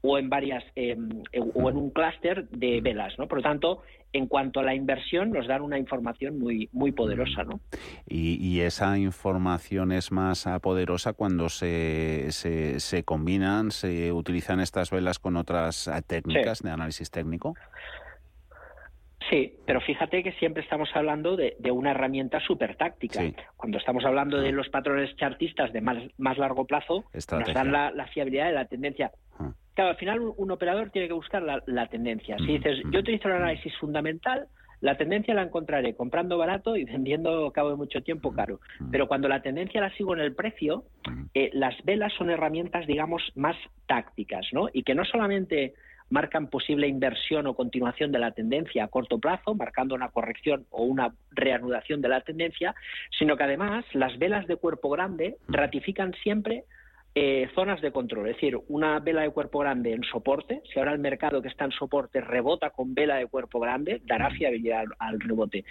V: o en varias em, o en un clúster de velas, ¿no? Por lo tanto, en cuanto a la inversión, nos dan una información muy muy poderosa, ¿no?
J: Y, esa información es más poderosa cuando se, se, combinan, se utilizan estas velas con otras ah, técnicas de análisis técnico.
V: Sí, pero fíjate que siempre estamos hablando de, una herramienta súper táctica. Cuando estamos hablando de los patrones chartistas de más, más largo plazo, nos dan la, la, fiabilidad de la tendencia. Claro, al final un, operador tiene que buscar la, tendencia. Si dices, yo utilizo el análisis fundamental, la tendencia la encontraré comprando barato y vendiendo a cabo de mucho tiempo caro. Pero cuando la tendencia la sigo en el precio, eh, las velas son herramientas, digamos, más tácticas, ¿no? Y que no solamente marcan posible inversión o continuación de la tendencia a corto plazo, marcando una corrección o una reanudación de la tendencia, sino que además las velas de cuerpo grande ratifican siempre eh, zonas de control, es decir, una vela de cuerpo grande en soporte, si ahora el mercado que está en soporte rebota con vela de cuerpo grande, dará fiabilidad al, rebote.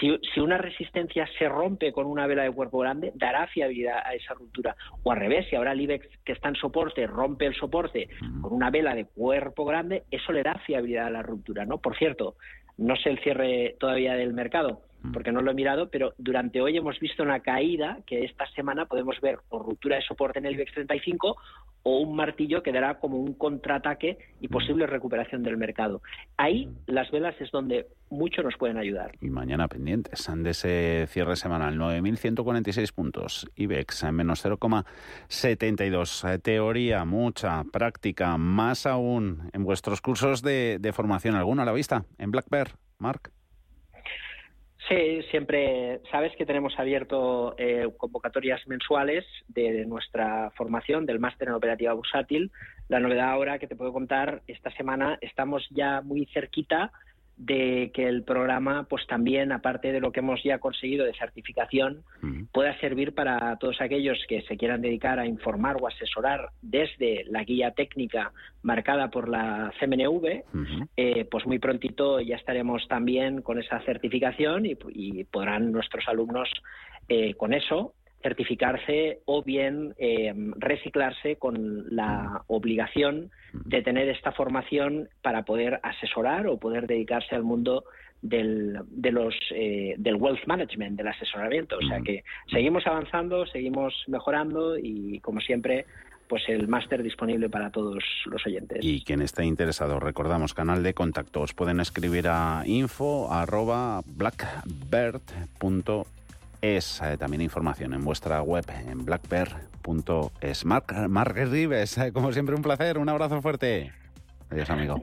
V: Si, una resistencia se rompe con una vela de cuerpo grande, dará fiabilidad a esa ruptura. O al revés, si ahora el IBEX que está en soporte rompe el soporte con una vela de cuerpo grande, eso le da fiabilidad a la ruptura. ¿no? Por cierto, no sé el cierre todavía del mercado. Porque no lo he mirado, pero durante hoy hemos visto una caída que esta semana podemos ver por ruptura de soporte en el IBEX 35 o un martillo que dará como un contraataque y posible recuperación del mercado. Ahí las velas es donde mucho nos pueden ayudar.
J: Y mañana pendientes de ese cierre semanal, 9.146 puntos, IBEX en menos 0,72. Teoría, mucha práctica, más aún en vuestros cursos de, de formación. ¿Alguno a la vista en Black Bear, Mark?
V: Sí, siempre sabes que tenemos abierto eh, convocatorias mensuales de, nuestra formación del máster en operativa bursátil. La novedad ahora que te puedo contar esta semana estamos ya muy cerquita de que el programa, pues también, aparte de lo que hemos ya conseguido de certificación, pueda servir para todos aquellos que se quieran dedicar a informar o asesorar desde la guía técnica marcada por la CMNV, eh, pues muy prontito ya estaremos también con esa certificación y, podrán nuestros alumnos eh, con eso certificarse o bien eh, reciclarse con la obligación de tener esta formación para poder asesorar o poder dedicarse al mundo del, de los, eh, del wealth management, del asesoramiento. O sea que seguimos avanzando, seguimos mejorando y, como siempre, pues el máster disponible para todos los oyentes.
J: Y quien esté interesado, recordamos, canal de contacto. Os pueden escribir a info arroba blackbird.es. Eh, también información en vuestra web en blackbird.es. Marc, Marc Rives, eh, como siempre un placer, un abrazo fuerte. Adiós, amigo.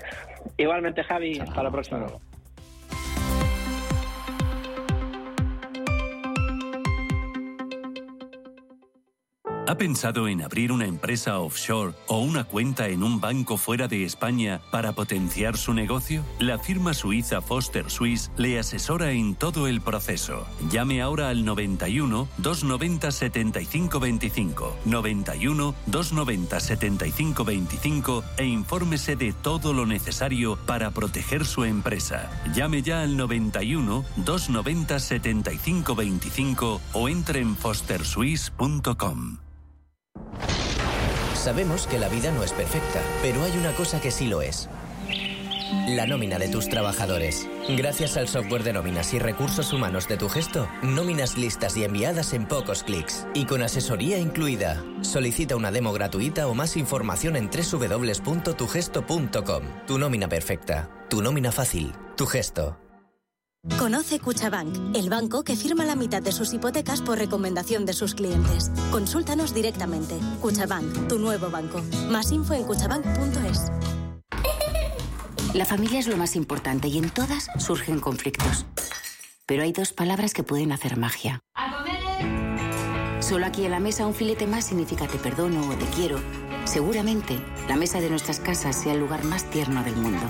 V: Igualmente, Javi. hasta la próxima.
G: ¿Ha pensado en abrir una empresa offshore o una cuenta en un banco fuera de España para potenciar su negocio? La firma suiza Foster Swiss le asesora en todo el proceso. Llame ahora al 91 290 7525, 91 290 7525 e infórmese de todo lo necesario para proteger su empresa. Llame ya al 91 290 7525 o entre en fosterswiss.com.
W: Sabemos que la vida no es perfecta, pero hay una cosa que sí lo es. La nómina de tus trabajadores. Gracias al software de nóminas y recursos humanos de tu gesto, nóminas listas y enviadas en pocos clics y con asesoría incluida. Solicita una demo gratuita o más información en www.tugesto.com. Tu nómina perfecta, tu nómina fácil, tu gesto.
X: Conoce Cuchabank, el banco que firma la mitad de sus hipotecas por recomendación de sus clientes. Consúltanos directamente. Cuchabank, tu nuevo banco. Más info en cuchabank.es.
Y: La familia es lo más importante y en todas surgen conflictos. Pero hay dos palabras que pueden hacer magia. Solo aquí en la mesa un filete más significa te perdono o te quiero. Seguramente la mesa de nuestras casas sea el lugar más tierno del mundo.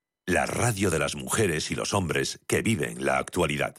B: la radio de las mujeres y los hombres que viven la actualidad.